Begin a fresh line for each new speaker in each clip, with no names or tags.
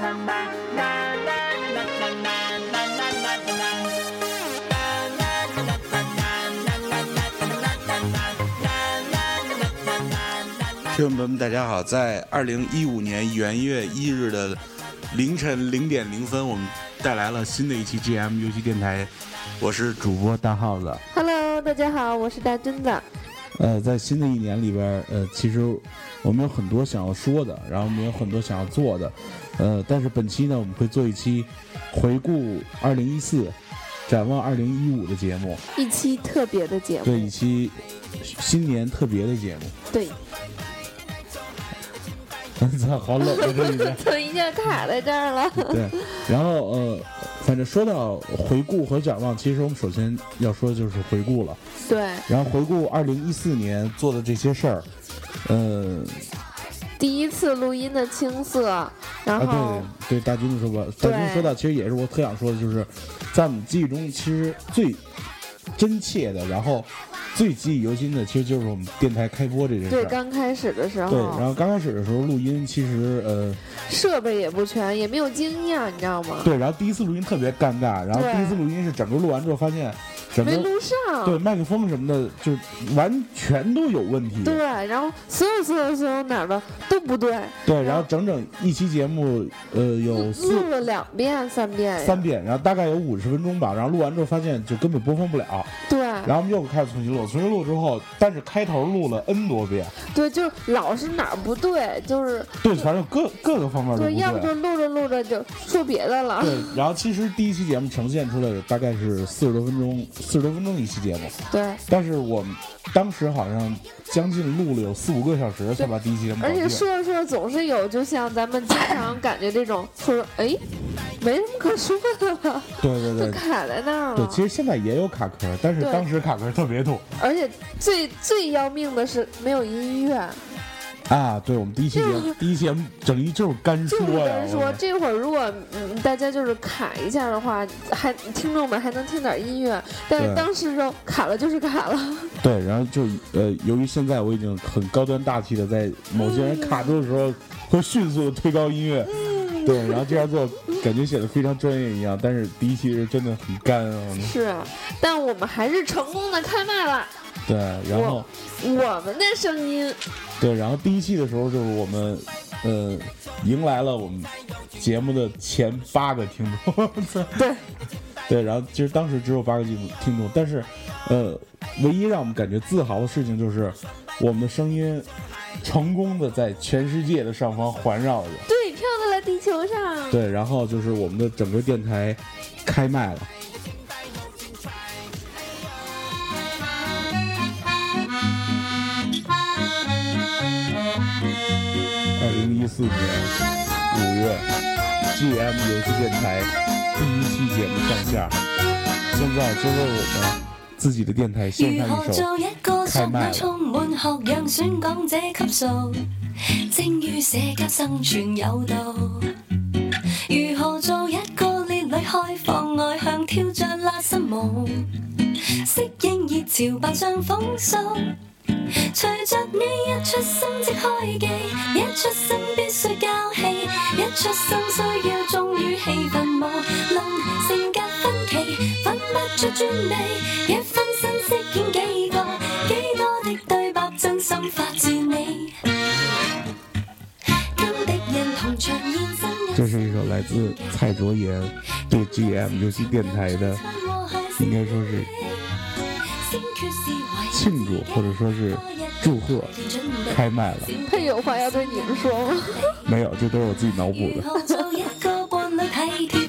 听众朋友们，大家好！在二零一五年元月一日的凌晨零点零分，我们带来了新的一期 GM 游戏电台。我是主播大耗子。
Hello，大家好，我是大墩子。
呃，在新的一年里边，呃，其实我们有很多想要说的，然后我们有很多想要做的，呃，但是本期呢，我们会做一期回顾二零一四、展望二零一五的节目，
一期特别的节目。
对，一期新年特别的节目。
对，
操，好冷啊！这里面。
怎么一下卡在这儿了？
对，然后呃，反正说到回顾和展望，其实我们首先要说的就是回顾了。
对，
然后回顾二零一四年做的这些事儿，呃，
第一次录音的青涩，然后、
啊，对对，大军说吧，大军说到，其实也是我特想说的，就是在我们记忆中，其实最真切的，然后最记忆犹新的，其实就是我们电台开播这件事
对，
儿。
刚开始的时候，
对，然后刚开始的时候录音，其实呃，
设备也不全，也没有经验，你知道吗？
对，然后第一次录音特别尴尬，然后第一次录音是整个录完之后发现整个
没录上。
对麦克风什么的，就完全都有问题。
对然后所有所有所有哪儿的都不对，
对，然后整整一期节目，呃，有
录了两遍、三遍。
三遍，然后大概有五十分钟吧。然后录完之后发现就根本播放不了，
对
然后我们又开始重新录。重新录之后，但是开头录了 N 多遍，
对，就是老是哪儿不对，就是
对，反正各各个方面都
对，要不。就录着录着就说别的了。
对，然后其实第一期节目呈现出来的大概是四十多分钟，四十多分钟一期节目，
对。
但是我们当时好像将近录了有四五个小时才把第一期节目
而且。说着说着总是有，就像咱们经常感觉这种，说哎，没什么可说的了，就
对对。对。
卡在那儿了。
对，其实现在也有卡壳，但是当时卡壳特别多。
而且最最要命的是没有音乐，
啊！对我们第一期节目，第一期节目整一就是干说
就是
呀，
跟说这会儿如果嗯大家就是卡一下的话，还听众们还能听点音乐，但是当时就卡了就是卡了。
对，然后就呃，由于现在我已经很高端大气的在某些人卡住的时候，会迅速的推高音乐，对，然后这样做感觉显得非常专业一样。但是第一期是真的很干啊，
是啊，但我们还是成功的开麦了。
对，然后
我们的声音，
对，然后第一期的时候就是我们呃迎来了我们节目的前八个听众，
对
对，然后其实当时只有八个听听众，但是呃，唯一让我们感觉自豪的事情就是我们的声音成功的在全世界的上方环绕着。
对，飘到了地球上。
对，然后就是我们的整个电台开麦了。一四年五月，GM 游戏电台第一期节目上架，现在就为我们自己的电台獻
如何
上一首
做一個
開麥啦。
索充滿學樣選港這級數，精於社交生存有道。如何做一個烈女開放外向跳着拉伸舞，適應熱潮扮上風騷。隨着你一出生即開機，一出生必須交戲，一出生需要忠於氣氛，無論性格分歧，分不出專利，一分身飾演幾個，幾多的對白真心發自你，跟敵人同場現身。
这是一首来自蔡卓妍对 GM 游戏电台的，应该说是庆祝或者说是祝贺开麦了。
他有话要对你们说吗？
没有，这都是我自己脑补的。
如何做一個伴侶體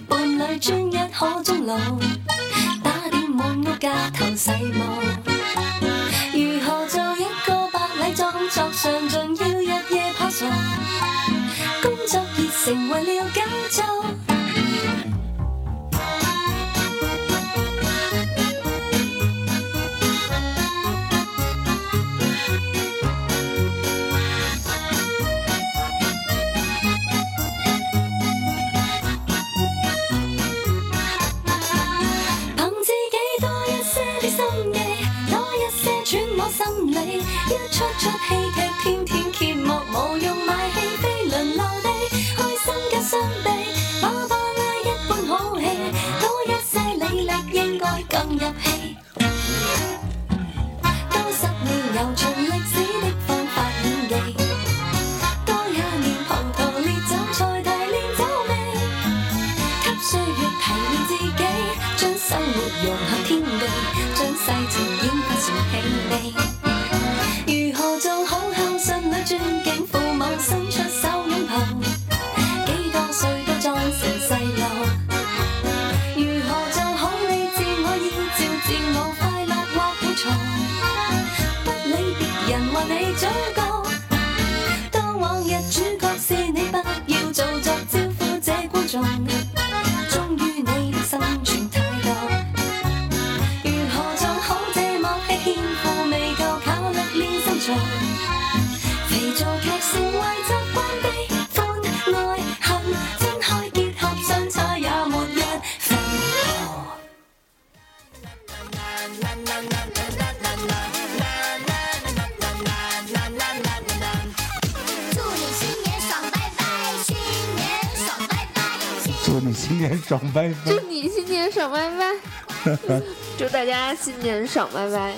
新年爽
歪歪！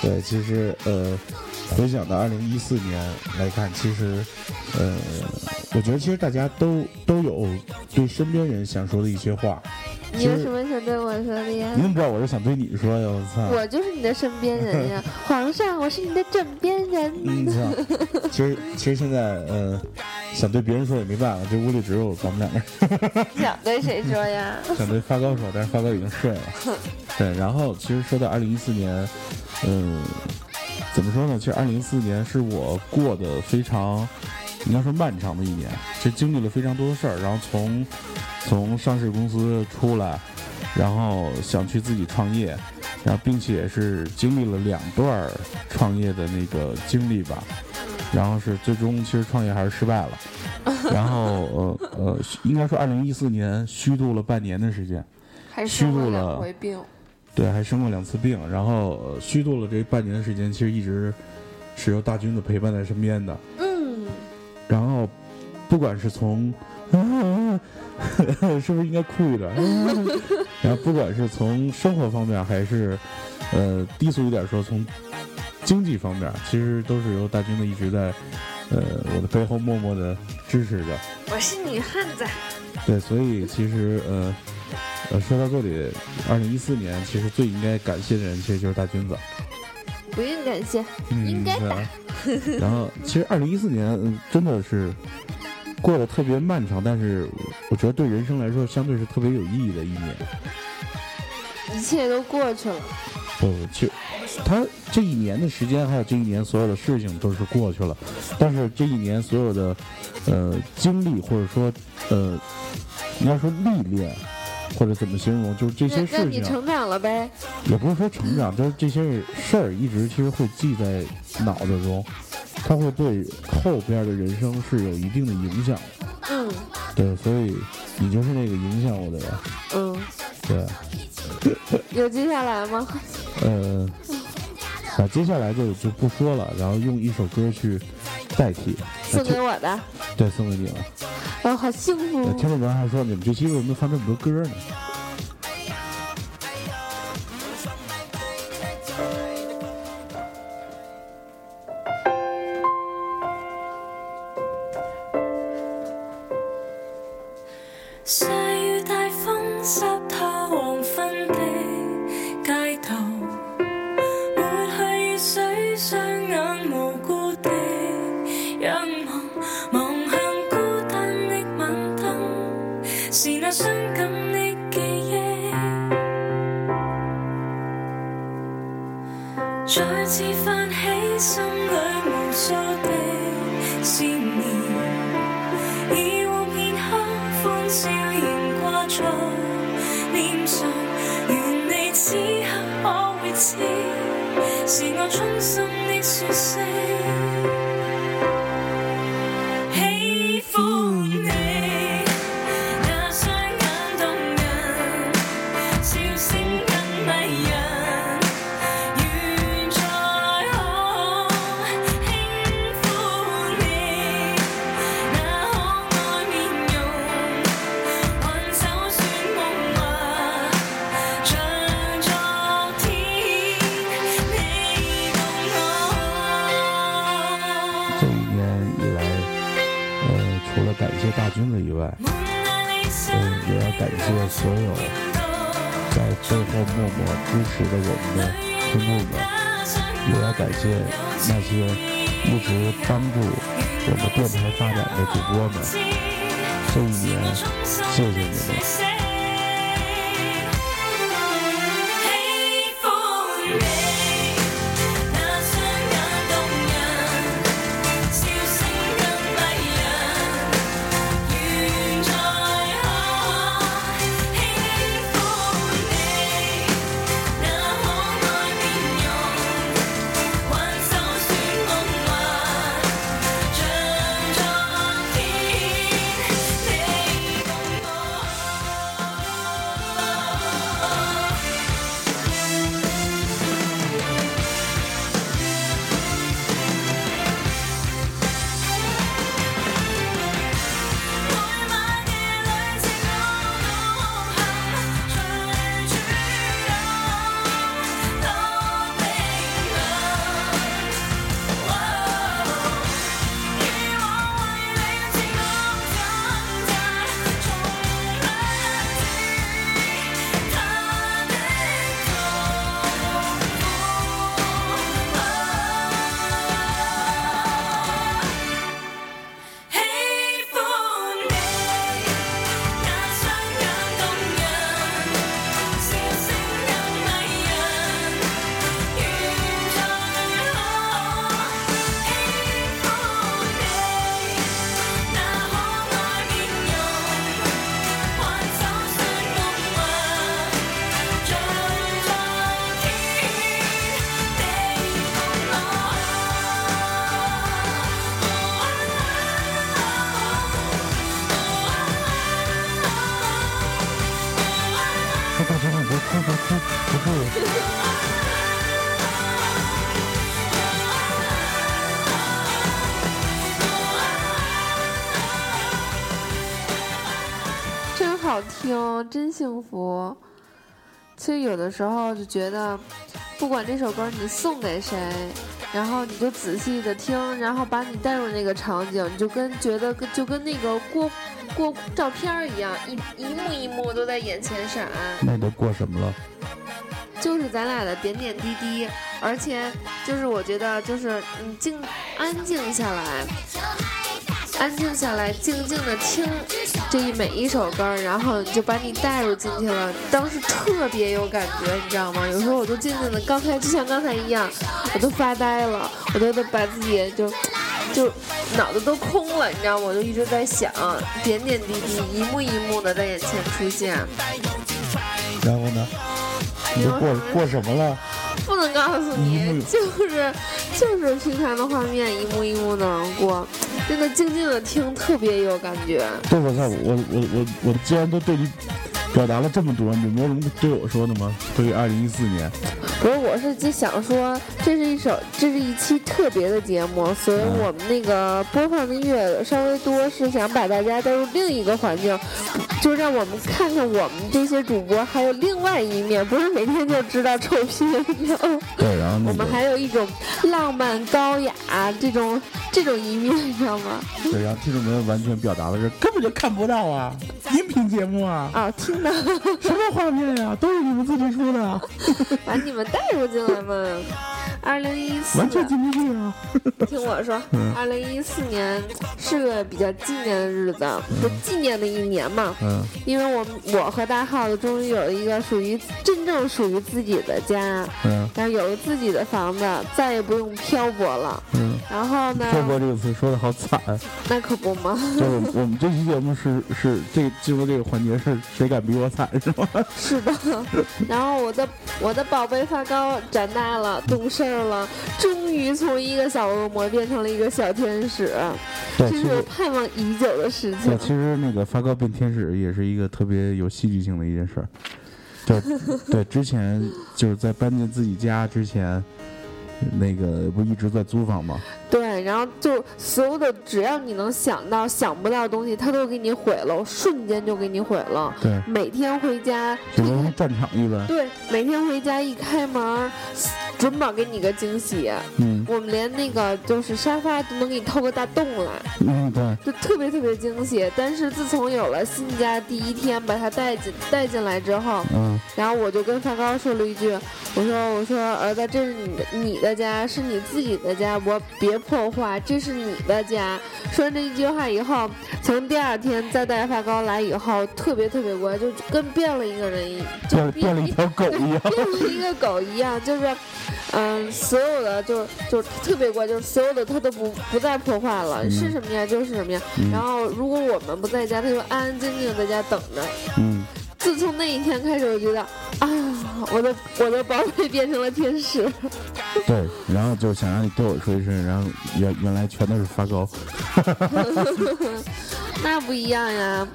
对，其实呃，回想到二零一四年来看，其实呃，我觉得其实大家都都有对身边人想说的一些话。
你有什么想对我说的呀
你？怎么知道我是想对你说呀？我操！
我就是你的身边人呀，皇上，我是你的枕边人。
嗯，操！其实其实现在呃，想对别人说也没办法，这屋里只有咱们两个人。
想对谁说呀？
想对发高说，但是发高已经睡了。对，然后其实说到二零一四年，嗯，怎么说呢？其实二零一四年是我过得非常，应该说漫长的一年，其实经历了非常多的事儿。然后从从上市公司出来，然后想去自己创业，然后并且是经历了两段儿创业的那个经历吧。然后是最终其实创业还是失败了，然后呃呃，应该说二零一四年虚度了半年的时间，
还
虚度了
回病。
对，还生过两次病，然后、呃虚度了这半年的时间，其实一直是由大军的陪伴在身边的。
嗯，
然后，不管是从，是不是应该哭一点？然后，不管是从生活方面，还是呃低俗一点说，从经济方面，其实都是由大军的一直在呃我的背后默默的支持着。
我是女汉子。
对，所以其实呃呃说到这里，二零一四年其实最应该感谢的人，其实就是大军子。
不用感谢，
嗯，
应该
的啊然后，其实二零一四年，嗯，真的是过得特别漫长，但是我觉得对人生来说，相对是特别有意义的一年。
一切都过去了。
不，其实他这一年的时间，还有这一年所有的事情都是过去了，但是这一年所有的呃经历，或者说呃，应该说历练，或者怎么形容，就是这些
那那
事情，啊
你成长了呗？
也不是说成长，就是这些事儿一直其实会记在脑子中，它会对后边的人生是有一定的影响。
嗯
对，所以你就是那个影响我的人。
嗯，
对，
有接下来吗？
呃，那接下来就就不说了，然后用一首歌去代替。
送给我的，
对，送给你了。
哦，好幸福
呃。听众朋友还说，你们这期为什么放这么多歌呢？
So
真幸福。其实有的时候就觉得，不管这首歌你送给谁，然后你就仔细的听，然后把你带入那个场景，你就跟觉得跟就跟那个过过照片一样，一一幕一幕都在眼前闪。
那都过什么了？
就是咱俩的点点滴滴，而且就是我觉得就是你静安静下来，安静下来，静静的听这一每一首歌儿，然后就把你带入进去了。当时特别有感觉，你知道吗？有时候我都静静的，刚才就像刚才一样，我都发呆了，我都得把自己就就脑子都空了，你知道吗？我就一直在想，点点滴滴，一幕一幕的在眼前出现。
然后呢？你都过过什么了？
不能告诉你，就是就是平常的画面一幕一幕的过，真的静静的听特别有感觉。
对，我操！我我我我既然都对你表达了这么多，你没有什么对我说的吗？对于二零一四年，
不是，我是就想说，这是一首，这是一期特别的节目，所以
嗯
我们那个播放的音乐稍微多，是想把大家带入另一个环境，就让我们看看我们这些主播还有另外一面，不是每天就知道臭屁，你知道吗？
对，然后那
我们还有一种浪漫高雅这种这种一面，你知道吗？
对，然后听众朋友完全表达的是根本就看不到啊，音频节目啊，
啊，听到，
什么画面呀、都是你们自己出的，
把你们带入进来嘛。二零一四，
完全进不去啊。
听我说
嗯，
二零一四年是个比较纪念的日子，就纪念的一年嘛。
嗯。
因为我我和大耗子终于有了一个属于真正属于自己的家，
嗯。
然后有了自己的房子，再也不用漂泊了。
嗯，
然后呢，
漂泊这个词说的好惨。
那可不嘛，
就是我们这期节目是是这进入这个环节是谁敢比我惨是吗？
是的。然后我的我的宝贝发糕长大了，懂事儿了，终于从一个小恶魔变成了一个小天使，
对，
这是我盼望已久的事情
对，。其实那个发糕变天使也是一个特别有戏剧性的一件事儿。就 对，之前就是在搬进自己家之前，那个不一直在租房吗？
对，然后就所有的只要你能想到、想不到的东西，他都给你毁了，瞬间就给你毁了。
对，
每天回家，
就跟战场一般。
对，每天回家一开门，准保给你个惊喜。
嗯
我们连那个就是沙发都能给你掏个大洞来，
嗯，对，
就特别特别惊喜。但是自从有了新家第一天把它带进带进来之后，
嗯
然后我就跟发高说了一句，我说我说儿子，这是你的你的家，是你自己的家，我别破坏，这是你的家。说完这一句话以后，从第二天再带发糕来以后，特别特别乖，就跟变了一个人一，就
变变了一条狗一样。
变了一个狗一样，就是，嗯，所有的就就特别乖，就是所有的他都不不再破坏了，
嗯
是什么样就是什么样。然后如果我们不在家，他就安安静静在家等着。
嗯，
自从那一天开始，我觉得啊，我的我的宝贝变成了天使。
对，然后就想让你对我说一声，然后原原来全都是发糕。
那不一样呀，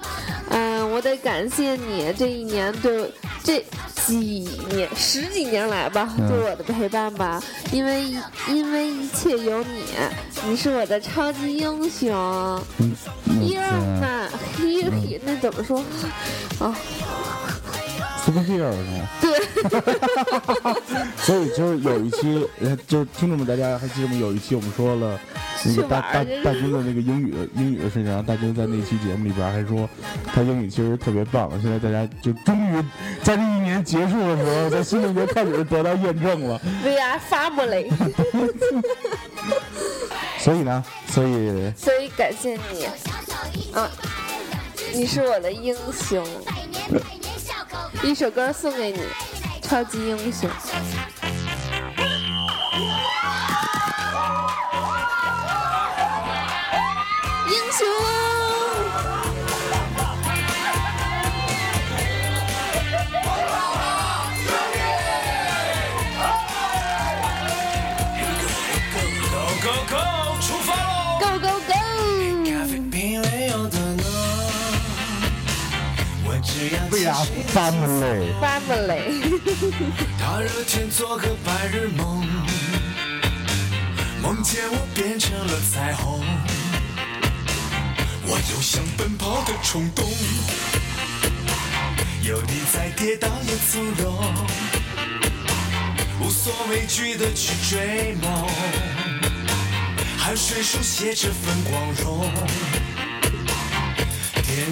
嗯，我得感谢你这一年对这几年十几年来吧，
嗯
对我的陪伴吧，因为因为一切有你，你是我的超级英雄。
嗯，嗯
Hero 嘛，Hero 那怎么说？啊，
，superhero 是吗？
对，
所以就是有一期，呃，就是听众们，大家还记得吗？有一期我们说了那个大大大军的那个英语的英语的事情，然后大军在那期节目里边还说他英语其实特别棒。现在大家就终于在这一年结束的时候，在新的一年开始得到验证了。
We are family，
所以呢，所以
所以感谢你，啊，你是我的英雄。一首歌送给你，超级英雄。英雄
只要
为啥发闷嘞
大热天做个白日梦，梦见我变成了彩虹，我有想奔跑的冲动，有你在跌倒也从容，无所畏惧的去追梦，汗水书写这份光荣。电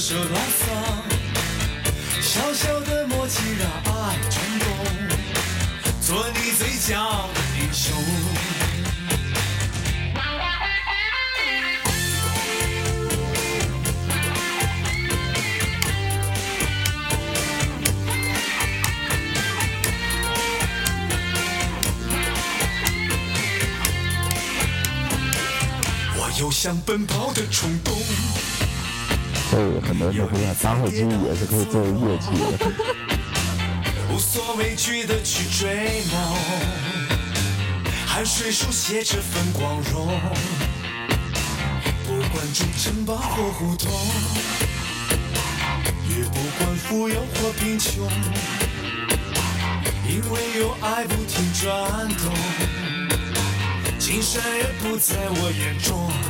高唱这首 love song，小小的默契让爱冲动，做你最骄傲的英雄。我有想奔跑的冲动。
所以很多人都会想，打火机也是可以作为乐器的。
无所畏惧的去追梦，汗水书写这份光荣。不管住城堡或胡同，也不管富有或贫穷，因为有爱不停转动，金山也不在我眼中。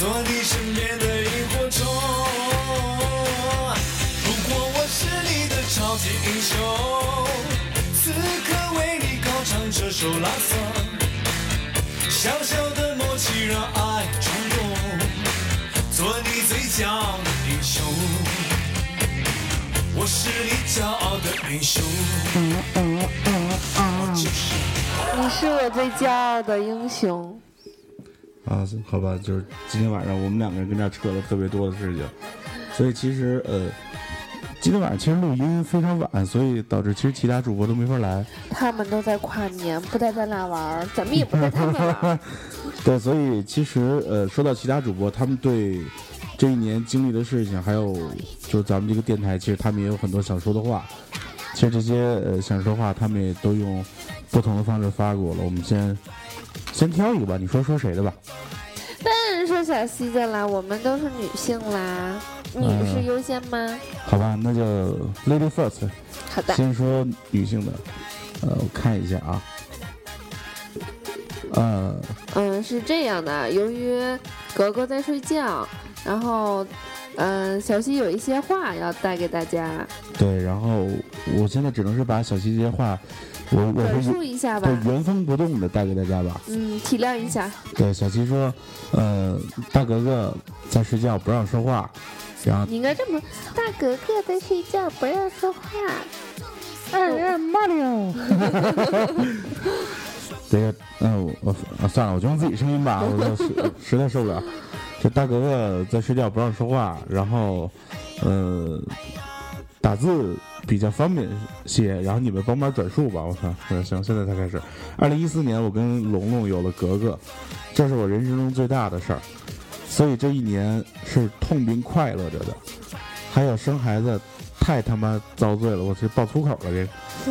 做你身边的萤火虫。如果我是你的超级英雄。此刻为你高唱这首拉桑，小小的默契让爱冲动，做你最骄傲的英雄。我是你骄傲的英雄。
你是我最骄傲的英雄。
啊，好吧，就是今天晚上我们两个人跟这儿扯了特别多的事情，所以其实呃，今天晚上其实录音非常晚，所以导致其实其他主播都没法来。
他们都在跨年，不带咱俩玩儿，咱们也不带他们玩儿。
对，所以其实呃，说到其他主播，他们对这一年经历的事情，还有就是咱们这个电台，其实他们也有很多想说的话。其实这些呃想说话，他们也都用不同的方式发给我了。我们先先挑一个吧，你说说谁的吧？
当然说小西的啦，我们都是女性啦，女士优先吗？
好吧，那就 Lady First，
好的，
先说女性的。呃，我看一下啊。呃，
嗯，是这样的，由于格格在睡觉，然后，嗯、小溪有一些话要带给大家，
对，然后我现在只能是把小溪这些话，我我
转
是
述一下吧。
对原封不动的带给大家吧。
嗯，体谅一下。
对，小溪说，呃，大格格在睡觉，不让说话，然后
你应该这么，大格格在睡觉，不让说话。
哎呀妈的！这个，嗯、我我啊算了，我就用自己声音吧，我实 实在受不了。这大格格在睡觉，不让说话，然后，呃，打字比较方便些，然后你们帮忙转述吧。我操，嗯，行，现在才开始。二零一四年，我跟龙龙有了格格，这是我人生中最大的事儿，所以这一年是痛并快乐着的。还有生孩子太他妈遭罪了，我去爆粗口了这个。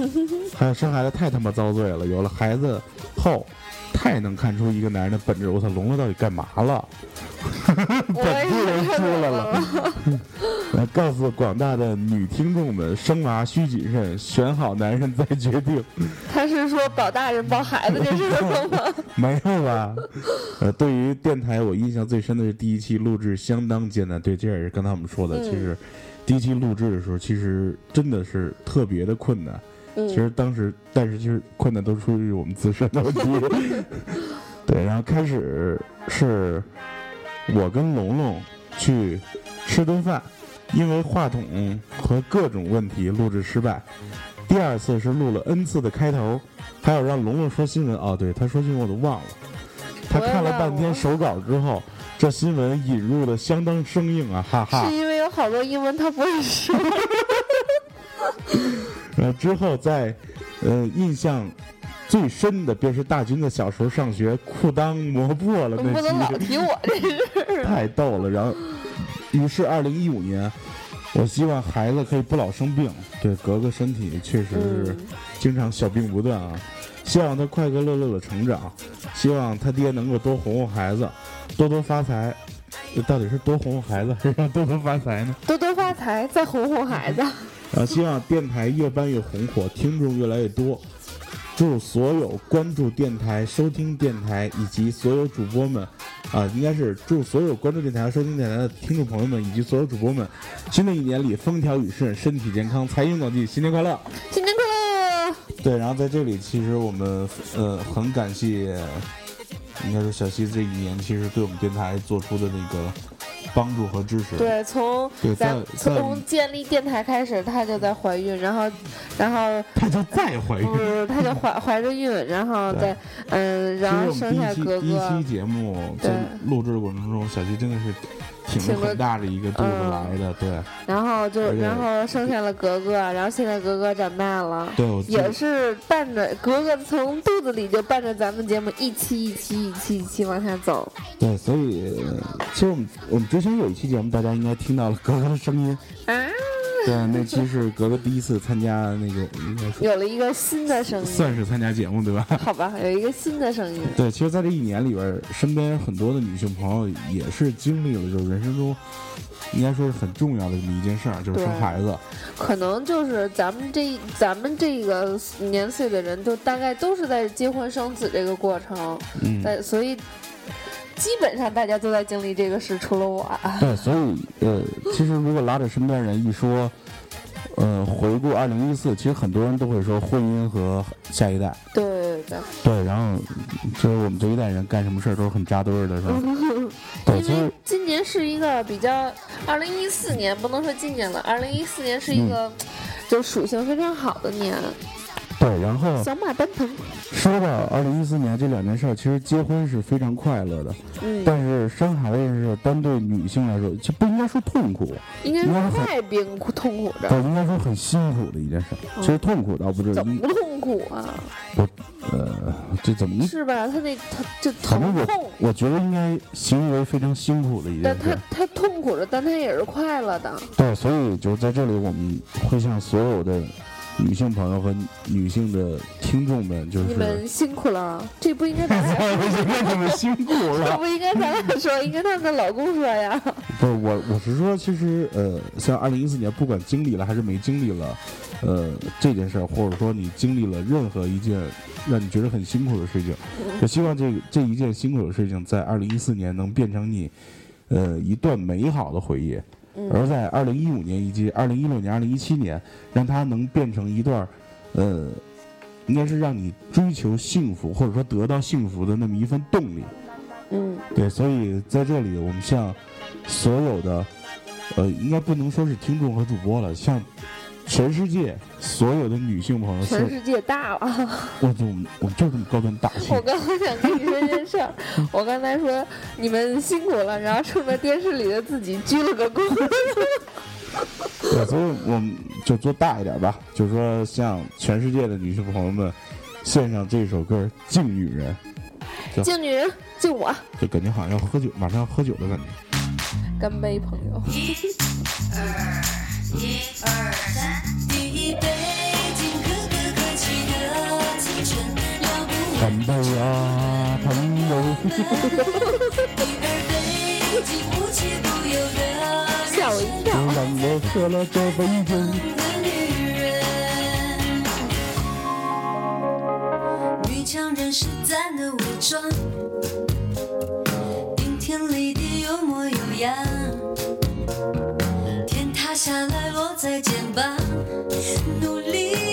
还有生孩子太他妈遭罪了，有了孩子后，太能看出一个男人的本质。我操，龙龙到底干嘛了？本地人
是
出来了。来告诉广大的女听众们，生娃需谨慎，选好男人再决定。
他是说保大人保孩子这事儿吗？
没有吧？呃，对于电台，我印象最深的是第一期录制相当艰难。对，这也是刚才我们说的，
嗯
其实第一期录制的时候，其实真的是特别的困难。其实
嗯，
当时，但是其实困难都出于我们自身的问题。对，然后开始是我跟龙龙去吃顿饭，因为话筒和各种问题录制失败。第二次是录了 N 次的开头，还有让龙龙说新闻。哦，对，他说新闻我都忘了。他看了半天手稿之后，这新闻引入的相当生硬啊，哈哈
是。因为有好多英文他不会说。
呃，之后在，呃，印象最深的便是大军的小时候上学裤裆磨破了
不
那
能老
期，
提我这事儿。
太逗了。然后，于是二零一五年，我希望孩子可以不老生病。对，格格身体确实是
嗯
经常小病不断啊。希望他快快乐乐的成长，希望他爹能够多哄哄孩子，多多发财。这到底是多哄哄孩子，还是让多多发财呢？
多多发财，再哄哄孩子。
然后希望电台越办越红火，听众越来越多。祝所有关注电台、收听电台以及所有主播们，啊、应该是祝所有关注电台、收听电台的听众朋友们以及所有主播们，新的一年里风调雨顺，身体健康，财源广进，新年快乐！
新年快乐！
对，然后在这里，其实我们呃很感谢，应该说小西这一年其实对我们电台做出的那个帮助和支持。
对，从
在在
从建立电台开始，她就在怀孕，然后，然后
她就再怀孕。
不是，她就怀 怀着孕，然后再嗯，然后生下哥
哥一期。节目在录制的过程中，小西真的是挺着
挺
很大的一个肚子
嗯
来的，对
然后就然后生下了格格，然后现在格格长大了。
对，
也是伴着格格从肚子里就伴着咱们节目一期一期一期一期往下走。
对，所以呃其实我们我们之前有一期节目，大家应该听到了格格的声音，
啊，
对，那期是格格第一次参加那个，应该说
有了一个新的声音，
算是参加节目对吧？
好吧，有一个新的声音。
对，其实，在这一年里边，身边很多的女性朋友也是经历了，就是人生中应该说是很重要的这么一件事儿，就是生孩子。
可能就是咱们这咱们这个年岁的人，就大概都是在结婚生子这个过程，
嗯，
但所以基本上大家都在经历这个事，除了我啊。
对，所以呃，其实如果拉着身边人一说，呃，回顾二零一四，其实很多人都会说婚姻和下一代，
对对对
对，然后就是我们这一代人干什么事儿都是很扎堆儿的，是吧？
因为
其实
今年是一个比较，二零一四年不能说今年了，二零一四年是一个、就属性非常好的年，
对，然后
小马奔腾，
说到二零一四年这两件事儿，其实结婚是非常快乐的，
嗯，
但是生孩子这事儿，单对女性来说，就不应该说痛苦，
应该是
应该是很
太冰苦痛苦着，
对，应该说很辛苦的一件事儿。其实痛苦倒不至于
怎么，不痛苦啊？
呃，这怎么
是吧？他那他
这
疼痛
我，我觉得应该形容为非常辛苦的一件
但他。他痛苦着，但他也是快乐的。
对，所以就在这里，我们会向所有的女性朋友和女性的听众们，就是
你们辛苦了，这不应该咱俩说，
为什么你们辛苦了这？
不应该咱俩说，应该他们的老公说呀。
不是我，我是说，其实呃，像二零一四年，不管经历了还是没经历了，呃，这件事儿，或者说你经历了任何一件让你觉得很辛苦的事情，我希望这这一件辛苦的事情，在二零一四年能变成你呃一段美好的回忆，而在二零一五年以及二零一六年、二零一七年，让它能变成一段呃，应该是让你追求幸福或者说得到幸福的那么一份动力。
嗯，
对，所以在这里，我们向所有的，呃，应该不能说是听众和主播了，向全世界所有的女性朋友
全，世界大了。
我就我们就这么高端大气
我，刚才想跟你说件事儿，我刚才说你们辛苦了，然后冲着电视里的自己鞠了个躬。
对，所以我们就做大一点吧，就是说向全世界的女性朋友们献上这首歌《敬女人
敬女人，敬我，》，
就感觉好像要喝酒，马上要喝酒的感觉。
干杯，朋友。
一杯敬可歌可泣的青春聊不完，
干杯啊，朋友！
吓我一跳。
让我喝了这杯酒。
强人是咱的武装，顶天立地，有模有样。下来落在肩膀，努力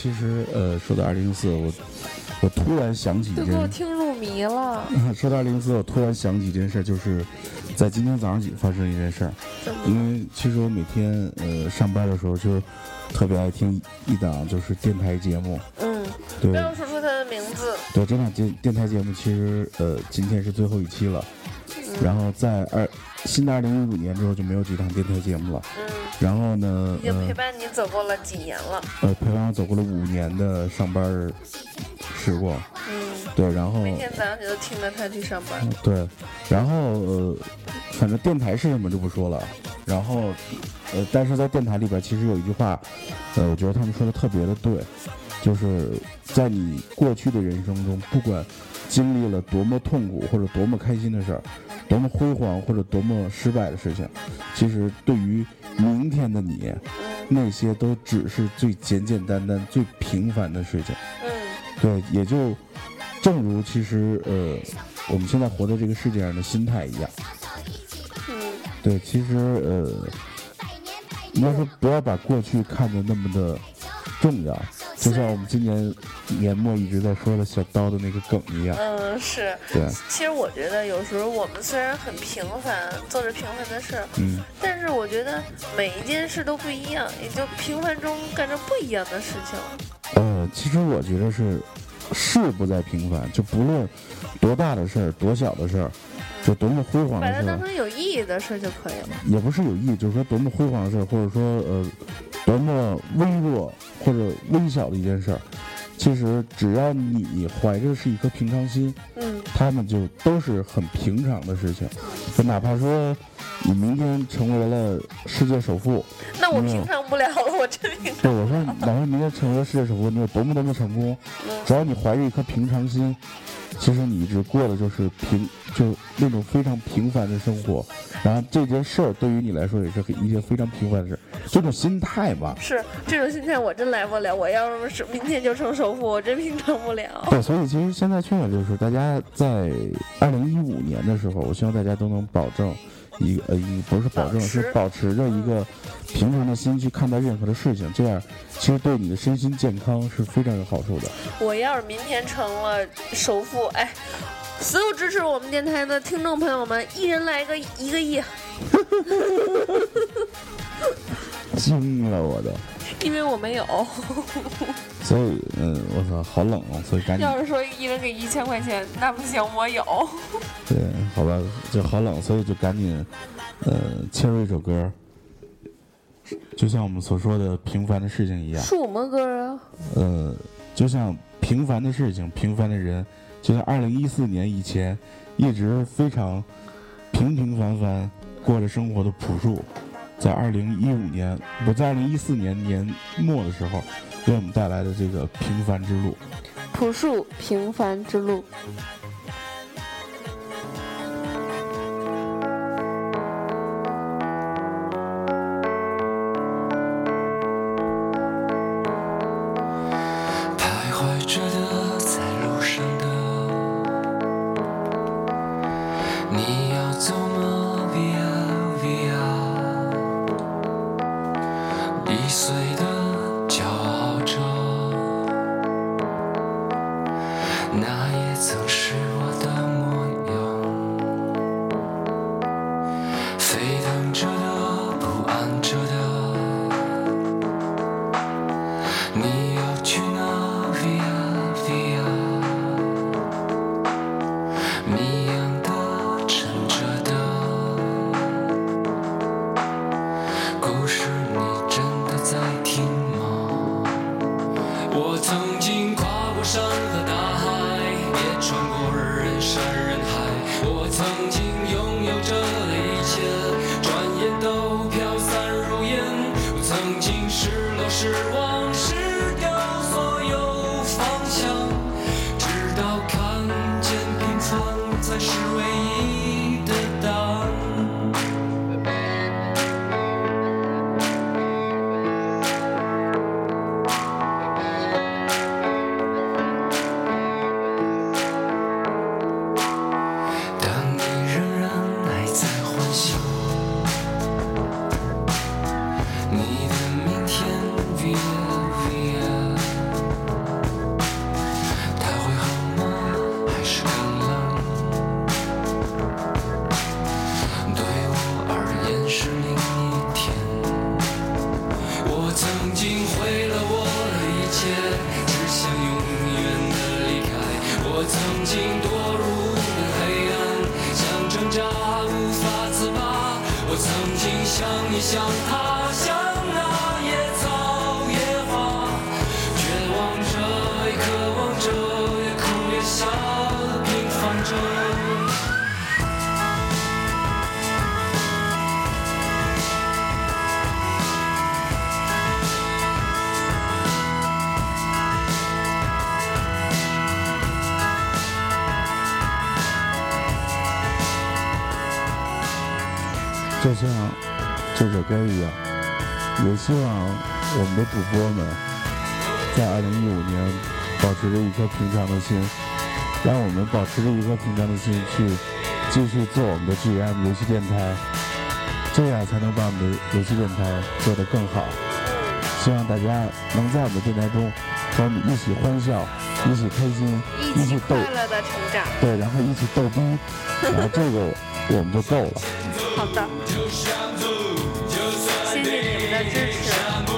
其实
呃，说到二零一四，我我突然想起一
都给我
件，
听入迷了。
说到二零一四，我突然想起一件事，就是在今天早上起发生一件事儿。因为其实我每天呃上班的时候就特别爱听一档就是电台节目，
嗯，
对
不要说出他的名字。
对，这档电电台节目其实呃今天是最后一期了，
嗯
然后在二新的二零一五年之后就没有这档电台节目了。
嗯，
然后呢
已，经陪
呃
伴你走过了几年了。
呃陪伴我走过了五年的上班时光，
嗯，
对，然后
每天早上你都听着他去上班。
对，然后呃，反正电台是什么就不说了。然后呃，但是在电台里边，其实有一句话，呃，我觉得他们说的特别的对，就是在你过去的人生中，不管经历了多么痛苦或者多么开心的事儿，多么辉煌或者多么失败的事情，其实对于明天的你，
嗯
那些都只是最简简单单、最平凡的事情。
嗯
对，也就正如其实呃，我们现在活在这个世界上的心态一样。
嗯
对，其实呃，应该说不要把过去看得那么的重要，就像我们今年年末一直在说的小刀的那个梗一样。
嗯，是。
对，
其实我觉得有时候我们虽然很平凡，做着平凡的事儿，
嗯，
但是我觉得每一件事都不一样，也就平凡中干着不一样的事情。
呃，其实我觉得是事不在平凡，就不论多大的事儿、多小的事儿，就多么辉煌的事儿，
当成有意义的事儿就可以了。
也不是有意义，就是说多么辉煌的事儿，或者说呃多么微弱或者微小的一件事儿，其实只要你怀着是一颗平常心，
嗯
他们就都是很平常的事情。就哪怕说你明天成为了世界首富，
那我平常不了了，我真平常。
对我说，哪怕明天成为了世界首富，你有多么多么成功，只要你怀着一颗平常心，其实你一直过的就是平，就那种非常平凡的生活。然后这件事儿对于你来说也是一件非常平凡的事儿，这种心态吧。
是这种心态，我真来不了。我要是明天就成首富，我真平常不了。
对，所以其实现在劝我就是，大家在二零一五年的时候，我希望大家都能保证一个呃，一不是保证，是保持着一个平常的心去看待任何的事情，这样其实对你的身心健康是非常有好处的。
我要是明天成了首富，哎，所有支持我们电台的听众朋友们，一人来个一个亿，
惊了我都，
因为我没有。
所以嗯，我操，好冷啊，所以赶紧
要是说一人给一千块钱，那不行，我有。
对，好吧，就好冷，所以就赶紧呃切入一首歌，就像我们所说的平凡的事情一样。
什么歌啊？
呃，就像平凡的事情、平凡的人，就像二零一四年以前一直非常平平凡凡过着生活的朴树，在二零一五年不在二零一四年年末的时候，为我们带来的这个平凡之路。
朴树平凡之路。
美的的
主播们在二零一五年保持着一颗平常的心，让我们保持着一颗平常的心去继续做我们的 GM 游戏电台，这样才能把我们的游戏电台做得更好。希望大家能在我们的电台中和我们一起欢笑，一起开心，
一起
逗
快，乐的成长。
对，然后一起逗逼，然后这个我们就够了。
好的，谢谢你们的支持。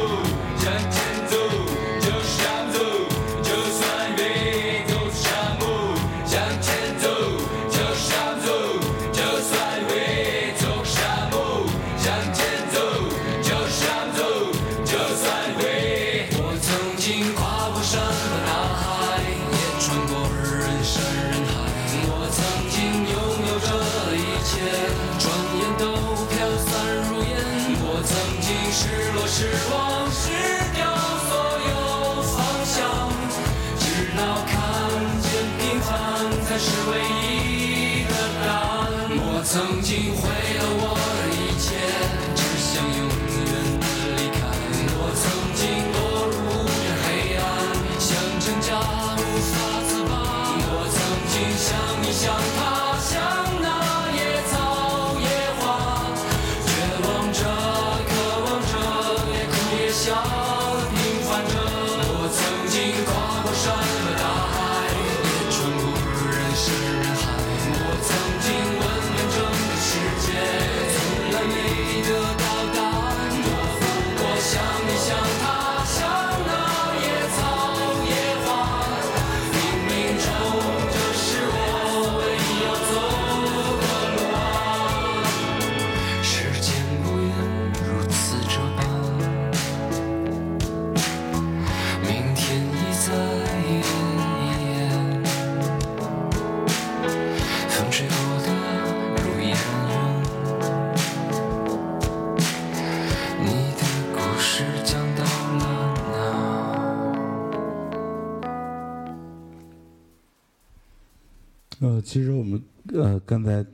呃，其实我们呃刚才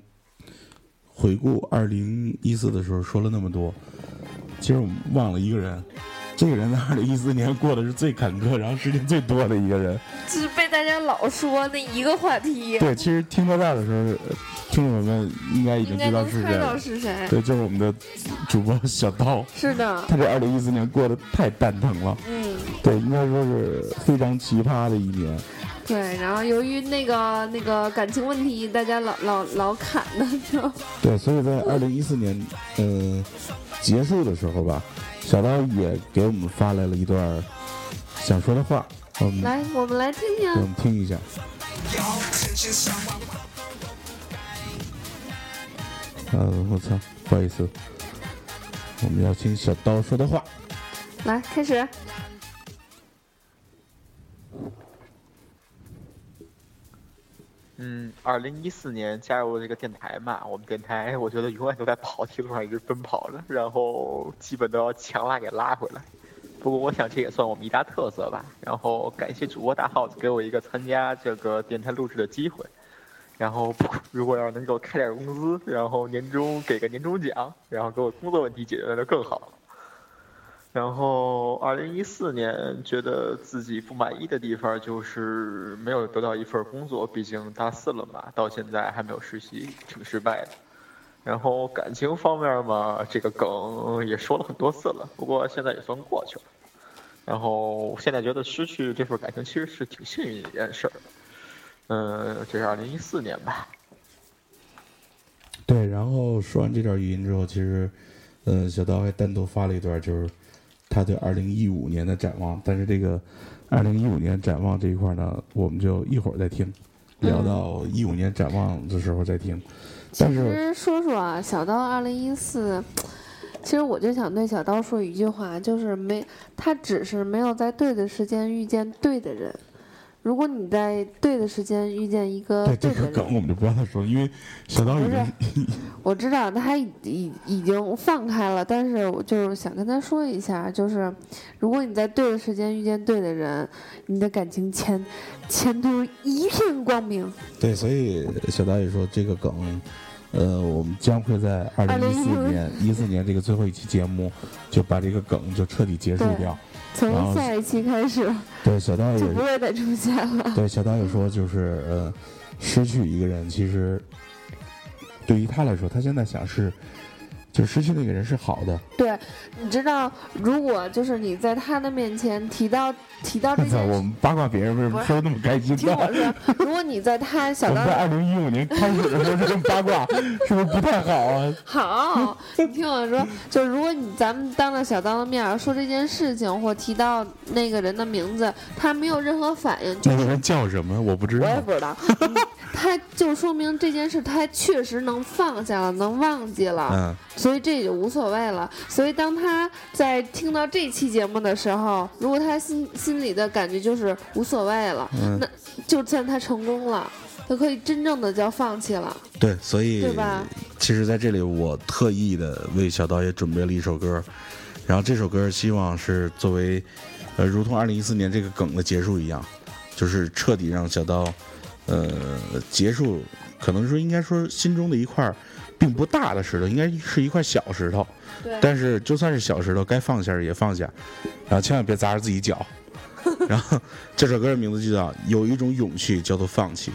回顾二零一四的时候说了那么多，其实我们忘了一个人，这个人在二零一四年过的是最坎坷，然后时间最多的一个人。
就是被大家老说那一个话题，
对，其实听到这儿的时候，呃听众们应该已经知道是谁了。
是谁。
对，就是我们的主播小刀，
是的，
他这二零一四年过得太蛋疼了。
嗯，
对，应该说是非常奇葩的一年。
对。然后由于那个那个感情问题，大家老老老砍的就，
对，所以在二零一四年，呃，结束的时候吧，小刀也给我们发来了一段想说的话，我们
来，我们来听听
我们听一下。呃，我操，不好意思，我们要听小刀说的话。
来开始。
嗯，二零一四年加入这个电台嘛，我们电台 我觉得永远都在跑题路上一直奔跑着，然后基本都要强拉给拉回来。不过我想这也算我们一大特色吧。然后感谢主播大耗子给我一个参加这个电台录制的机会。然后如果要是能给我开点工资，然后年终给个年终奖，然后给我工作问题解决了就更好了。然后，二零一四年觉得自己不满意的地方就是没有得到一份工作，毕竟大四了嘛，到现在还没有实习，挺失败的。然后感情方面嘛，这个梗也说了很多次了，不过现在也算过去了。然后现在觉得失去这份感情其实是挺幸运的一件事儿。嗯，这是二零一四年吧。
对，然后说完这段语音之后，其实，嗯，小刀还单独发了一段，就是他对二零一五年的展望。但是这个二零一五年展望这一块呢，我们就一会儿再听。聊到一五年展望的时候再听。但是
其实说说啊，小刀二零一四，其实我就想对小刀说一句话，就是没他只是没有在对的时间遇见对的人。如果你在对的时间遇见一个
对这个
对的人，
梗我们就不让他说，因为小刀已
不是
经
我知道他已已已经放开了，但是我就是想跟他说一下，就是如果你在对的时间遇见对的人，你的感情前前途一片光明。
对，所以小刀也说这个梗，呃，我们将会在二零一四
2015
年一四年这个最后一期节目就把这个梗就彻底结束掉。
从下一期开始
对，小刀也
就不会再出现了。
对小刀也说，就是呃，失去一个人，其实对于他来说，他现在想是，就失去那个人是好的。
对，你知道，如果就是你在他的面前提到提到这
我操，
件事，
我们八卦别人为什么说的那么开心
听我
呢？
说，如果你在他 小刀
在二零一五年 开始的时候就这么八卦，是不是不太好啊？
好，你听我说，就如果你咱们当着小刀的面说这件事情，或提到那个人的名字，他没有任何反应，就
那个人叫什么？我不知道。
我也不知道，嗯他就说明这件事他确实能放下了，能忘记了，
嗯，
所以这也就无所谓了。所以当他在听到这期节目的时候，如果他心心里的感觉就是无所谓了，
嗯
那就算他成功了，他可以真正的叫放弃了。
对，所以
对吧
其实在这里，我特意的为小刀也准备了一首歌，然后这首歌希望是作为，呃，如同二零一四年这个梗的结束一样，就是彻底让小刀，呃，结束，可能说应该说心中的一块儿并不大的石头，应该是一块小石头，但是就算是小石头，该放下也放下，然后千万别砸着自己脚。然后这首歌的名字就叫《有一种勇气叫做放弃》。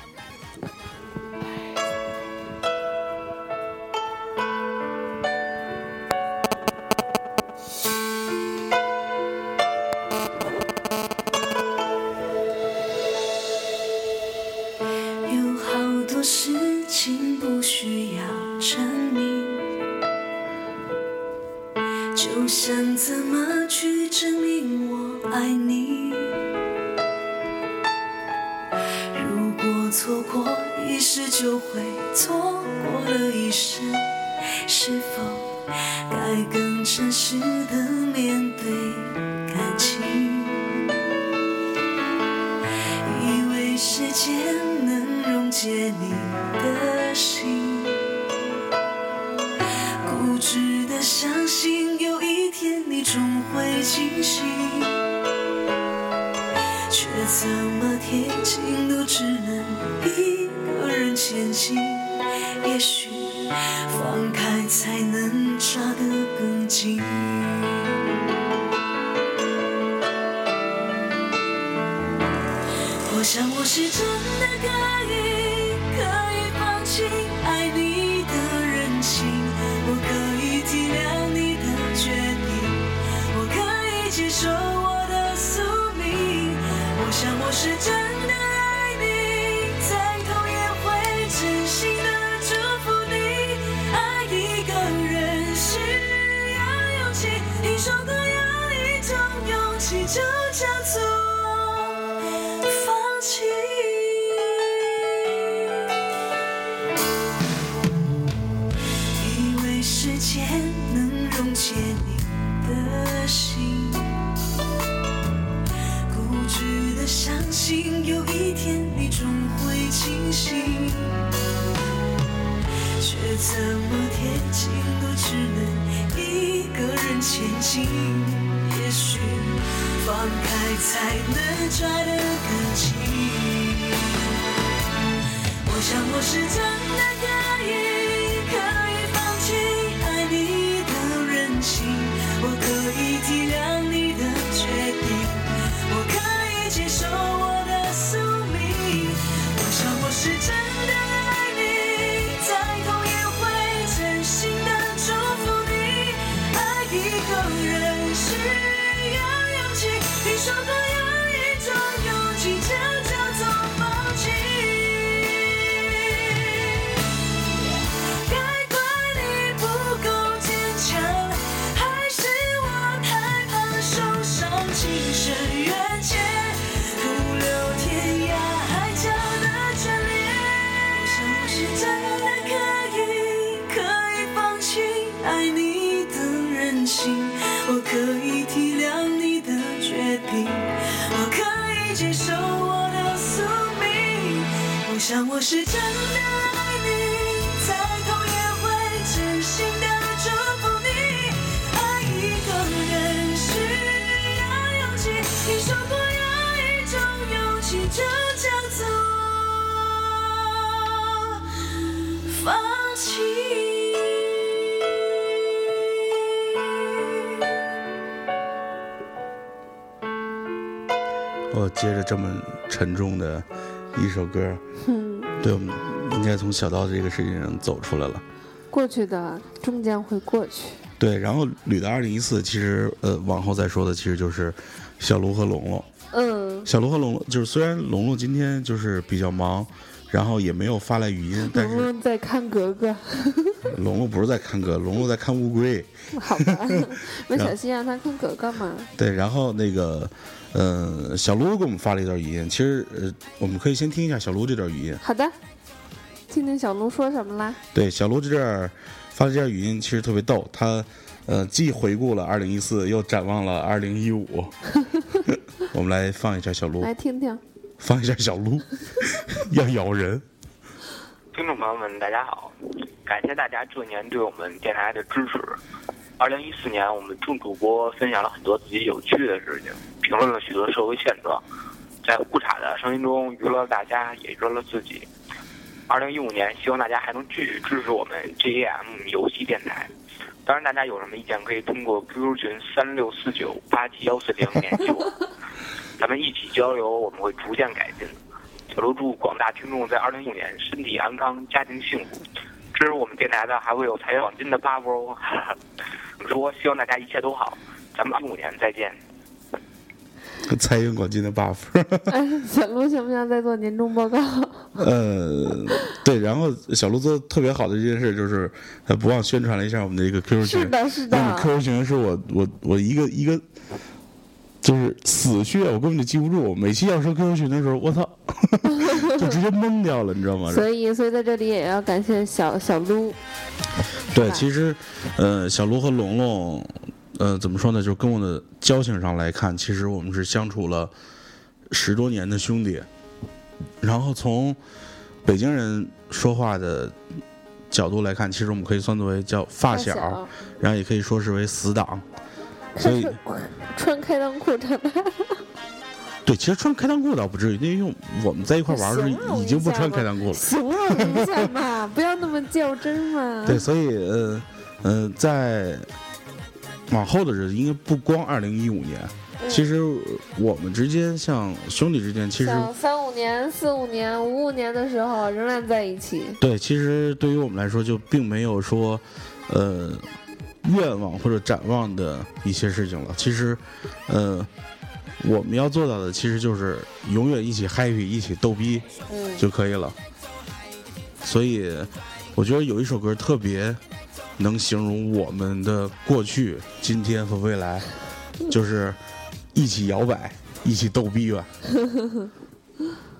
该更诚实的面对感情？以为时间能溶解你的心，固执的相信有一天你终会清醒，却怎么贴近都只能一个人前进。也许放开才能抓得更紧。我想我是真的可以，可以放弃开才能抓情深缘浅徒留天涯海角的眷恋我想我是真的可以可以放弃爱你的任性？我可以体谅你的决定我可以接受我的宿命。我想我是真的
弃。
我接着这么沉重的一首歌，对，我们应该从小刀这个事情上走出来了。
过去的终将会过去。
对，然后捋到二零一四，其实呃，往后再说的其实就是小卢和龙龙。
嗯，
小卢和龙龙就是虽然龙龙今天就是比较忙，然后也没有发来语音，但
龙
是
龙在看格格，
龙龙不是在看格，龙龙在看乌龟。
好吧？没小心让他看格格嘛。
对，然后那个，呃，小卢给我们发了一段语音，其实呃，我们可以先听一下小卢这段语音。
好的，听听小卢说什么啦？
对，小卢这段发的这段语音其实特别逗，他呃既回顾了二零一四，又展望了二零一五。我们来放一下小卢
来，听听。
放一下小鹿，要咬人。
听众朋友们，大家好！感谢大家这年对我们电台的支持。二零一四年，我们众主播分享了很多自己有趣的事情，评论了许多社会现状，在互岔的声音中娱乐了大家，也娱乐了自己。二零一五年，希望大家还能继续支持我们 GAM 游戏电台。当然，大家有什么意见可以通过 QQ 群三六四九八七幺四零联系我，咱们一起交流，我们会逐渐改进。小卢祝广大听众在二零一五年身体安康，家庭幸福。支持我们电台的还会有财源广进的 buff 哦。说希望大家一切都好，咱们一五年再见。
财源广进的 buff。
哎，小卢想不想再做年终报告？
呃，对，然后小卢做的特别好的一件事就是，他不忘宣传了一下我们的一个 QQ 群。
是的，是的。
QQ 群是我我我一个一个，就是死穴，我根本就记不住。每期要说 QQ 群的时候，我操，就直接懵掉了，你知道吗？
所以，所以在这里也要感谢小小卢。
对，其实，呃，小卢和龙龙，呃，怎么说呢？就是跟我的交情上来看，其实我们是相处了十多年的兄弟。然后从北京人说话的角度来看，其实我们可以算作为叫发小，
小
然后也可以说是为死党。所以，
穿开裆裤长大。
对，其实穿开裆裤倒不至于，因为我们在一块玩的时候已经不穿开裆裤了。
形容一下嘛，不要那么较真嘛。
对，所以呃呃，在往后的日子，应该不光二零一五年，其实我们之间像兄弟之间，其实
像三五年、四五年、五五年的时候，仍然在一起。
对，其实对于我们来说，就并没有说呃愿望或者展望的一些事情了。其实呃。我们要做到的其实就是永远一起 happy，一起逗逼
嗯，
就可以了。所以，我觉得有一首歌特别能形容我们的过去、今天和未来，就是一起摇摆，一起逗逼吧。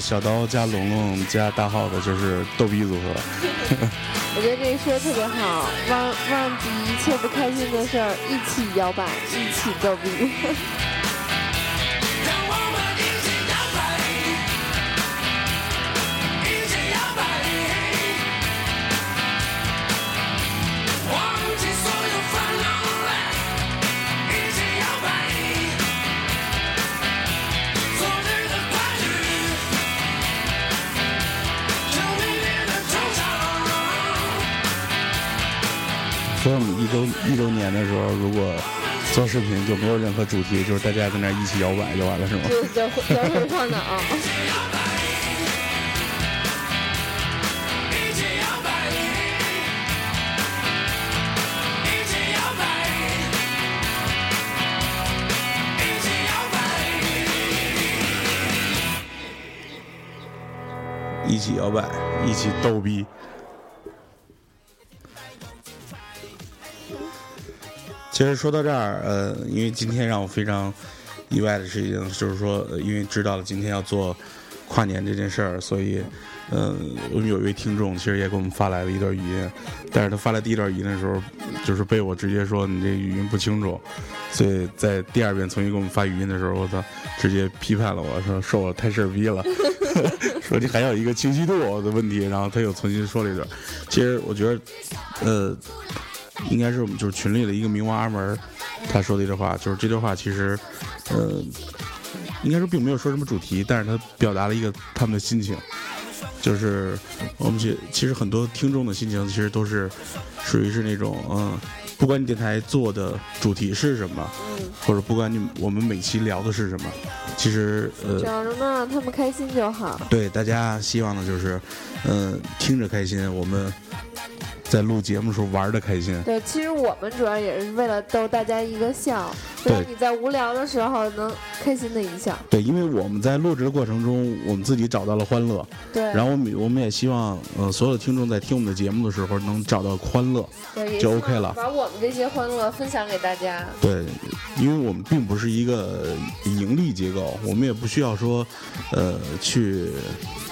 小刀加龙龙加大号的就是逗比组合。
我觉得这个说的特别好，忘忘记一切不开心的事儿，一起摇摆，一起逗比。
周一周年的时候，如果做视频就没有任何主题，就是大家在那儿一起摇摆就完了，是吗？
就是摇摇头晃脑。
一起摇摆，一起摇摆，一起摇摆。
一起摇摆，一起逗逼。其实说到这儿，呃，因为今天让我非常意外的事情，就是说，因为知道了今天要做跨年这件事儿，所以，嗯、我们有一位听众其实也给我们发来了一段语音，但是他发来第一段语音的时候，就是被我直接说你这语音不清楚，所以在第二遍重新给我们发语音的时候，我操，直接批判了我说说我太事儿逼了，说你还有一个清晰度的问题，然后他又重新说了一段。其实我觉得，呃，应该是我们就是群里的一个冥王阿门，他说的一段话，就是这段话其实，呃，应该说并没有说什么主题，但是他表达了一个他们的心情。就是我们其其实很多听众的心情其实都是属于是那种嗯，不管你电台做的主题是什么，或者不管你我们每期聊的是什么，其实呃
只要能让他们开心就好。
对大家希望的就是，嗯、听着开心，我们在录节目的时候玩的开心。
对，其实我们主要也是为了逗大家一个笑，
对
让你在无聊的时候能开心的一笑。
对，因为我们在录制的过程中，我们自己找到了欢乐，
对，
然后我们我们也希望，呃，所有的听众在听我们的节目的时候能找到欢乐。
对
就 OK 了
把我们这些欢乐分享给大家。
对，因为我们并不是一个盈利机构，我们也不需要说，呃，去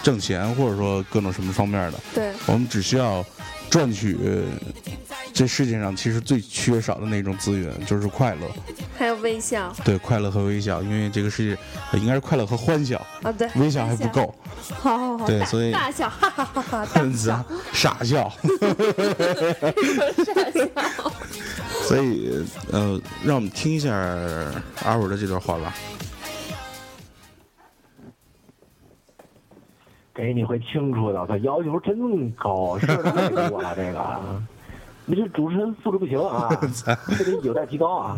挣钱或者说各种什么方面的，
对，
我们只需要赚取这世界上其实最缺少的那种资源，就是快乐。
还有微笑
对，快乐和微笑，因为这个世界呃应该是快乐和欢笑，
啊，对，
微笑还不够。
好好好，
对所以
大笑，哈哈哈哈，大笑，
傻笑。
傻笑。
所以呃，让我们听一下阿伟的这段话吧。
给你会清楚的，他要求真高，是太多了这个。你这主持人素质不行啊，这得有待提高啊。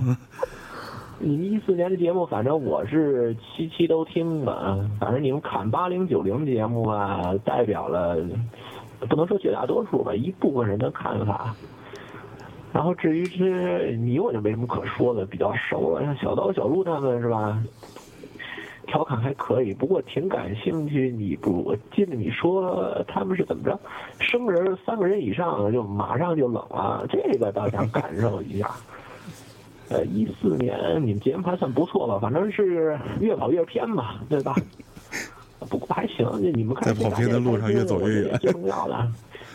你们一四年的节目，反正我是期期都听的，反正你们砍八零九零节目啊，代表了不能说绝大多数吧，一部分人的看法。然后至于是你，我就没什么可说的，比较熟了，像小刀、小鹿他们是吧？调侃还可以，不过挺感兴趣。你不，我记得你说他们是怎么着，生人三个人以上就马上就冷了，这个倒想感受一下。呃，一四年你们节目还算不错吧，反正是越跑越偏嘛，对吧？不过还行，这你们看
在跑偏的路上越走越远
最重要的。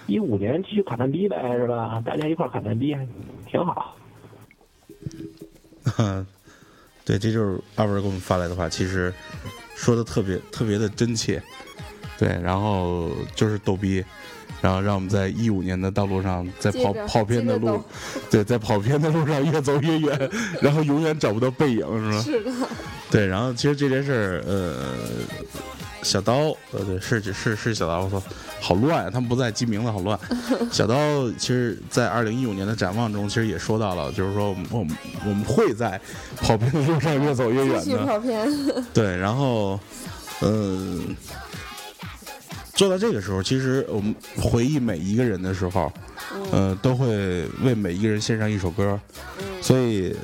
一五年继续卡蛋逼呗，是吧？大家一块儿卡蛋逼，挺好。
对，这就是二文给我们发来的话，其实说的特别特别的真切。对，然后就是逗逼，然后让我们在一五年的道路上，在跑跑偏的路对，在跑偏的路上越走越远，然后永远找不到背影，是吗？
是的，
对，然后其实这件事儿，呃，小刀，呃，对，是是是小刀，我操，好乱啊！他们不在记名字，好乱。小刀其实，在二零一五年的展望中，其实也说到了，就是说我们我们会在跑偏的路上越走越远的。
跑偏。
对，然后，嗯、做到这个时候，其实我们回忆每一个人的时候，呃，都会为每一个人献上一首歌。所以，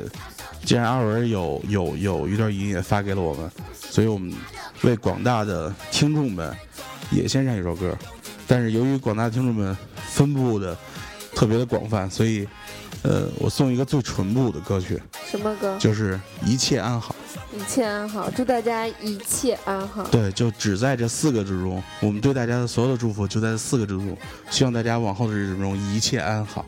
既然阿文有有有一段音乐发给了我们，所以我们为广大的听众们也献上一首歌。但是由于广大听众们分布的特别的广泛，所以，呃，我送一个最淳朴的歌曲，
什么歌？
就是《一切安好》。
一切安好，祝大家一切安好。
对，就只在这四个之中，我们对大家的所有的祝福就在这四个之中，希望大家往后的日子中一切安好。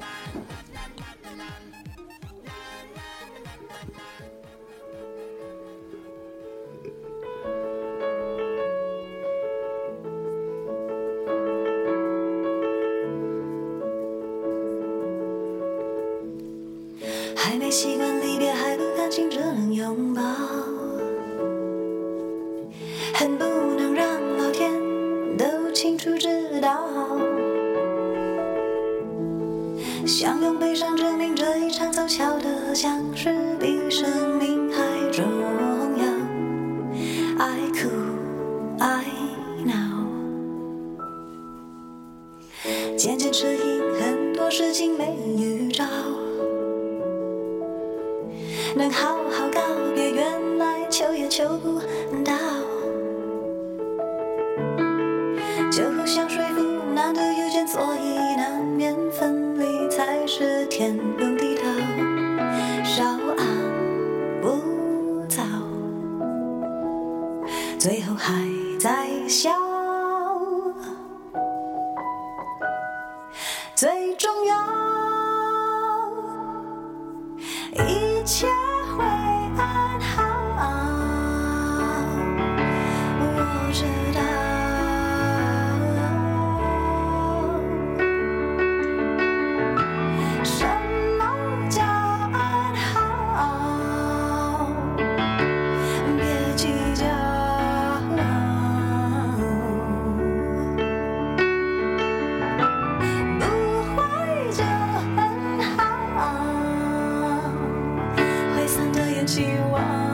期望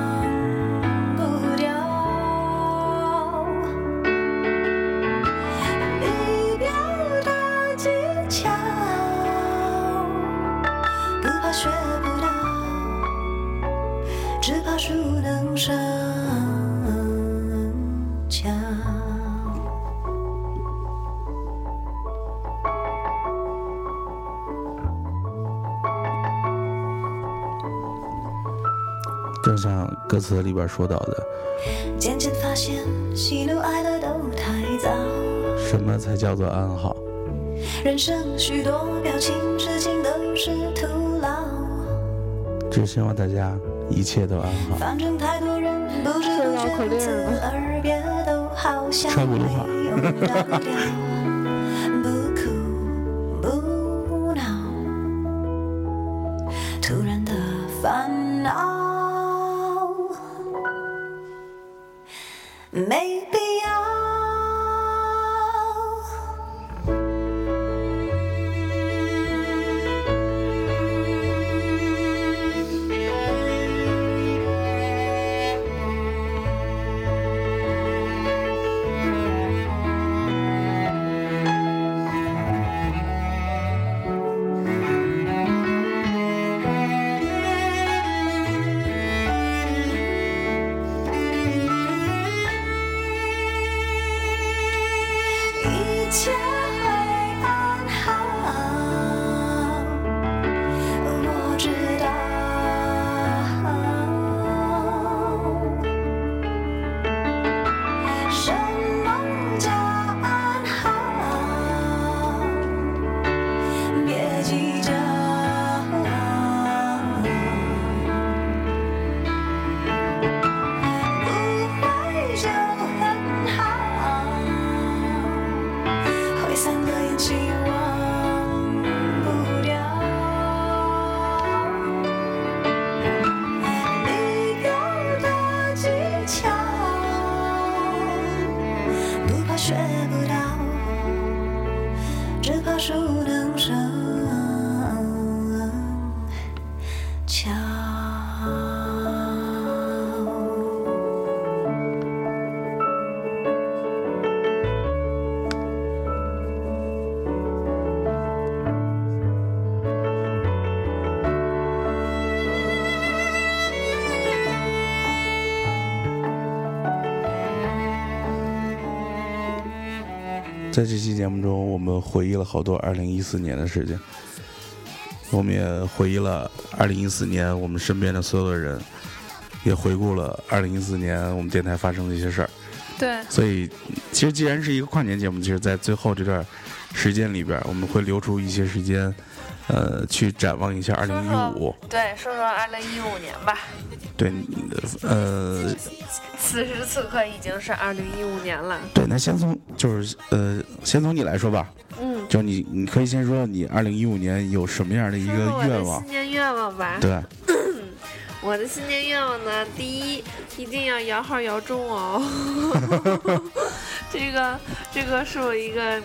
词里边说到的，
渐渐发现，喜怒哀乐都太早。
什么才叫做安好？
人生许多表情、事情都是徒劳。
只希望大家一切都安好。
反正太多人不知不觉如此而别，都好像没有。
学不到，只怕输
在这期节目中，我们回忆了好多2014年的事情，我们也回忆了2014年我们身边的所有的人，也回顾了2014年我们电台发生的一些事儿。
对，
所以，其实既然是一个跨年节目，其实，在最后这段时间里边，我们会留出一些时间，呃，去展望一下2015。
对，说说二零一五年吧。
对，呃，
此时此刻已经是二零一五年了。
对，那先从就是呃，先从你来说吧，
嗯，
就你你可以先说你二零一五年有什么样的一个愿望
新？年愿望吧。
对，
我的新年愿望呢，第一一定要摇号摇中哦。这个这个是我一个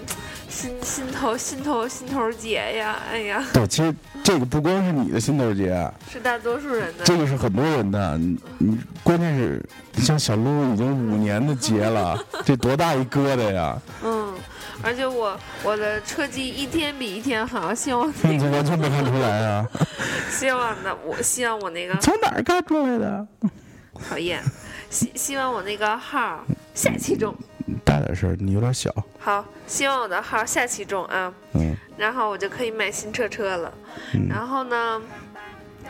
心心头心头心头结呀，哎呀，
对，其实这个不光是你的心头结，
是大多数人的。
这个是很多人的。你你关键是像小鹿已经五年的结了，这多大一疙瘩呀！
嗯，而且我我的车技一天比一天好，希望那
你这
个
完全没看出来啊！
希望呢，我希望我那个
从哪儿看出来的？
讨厌，希希望我那个号下期中。
大点声，你有点小。
好，希望我的号下期中啊，
嗯
然后我就可以买新车车了。
嗯
然后呢，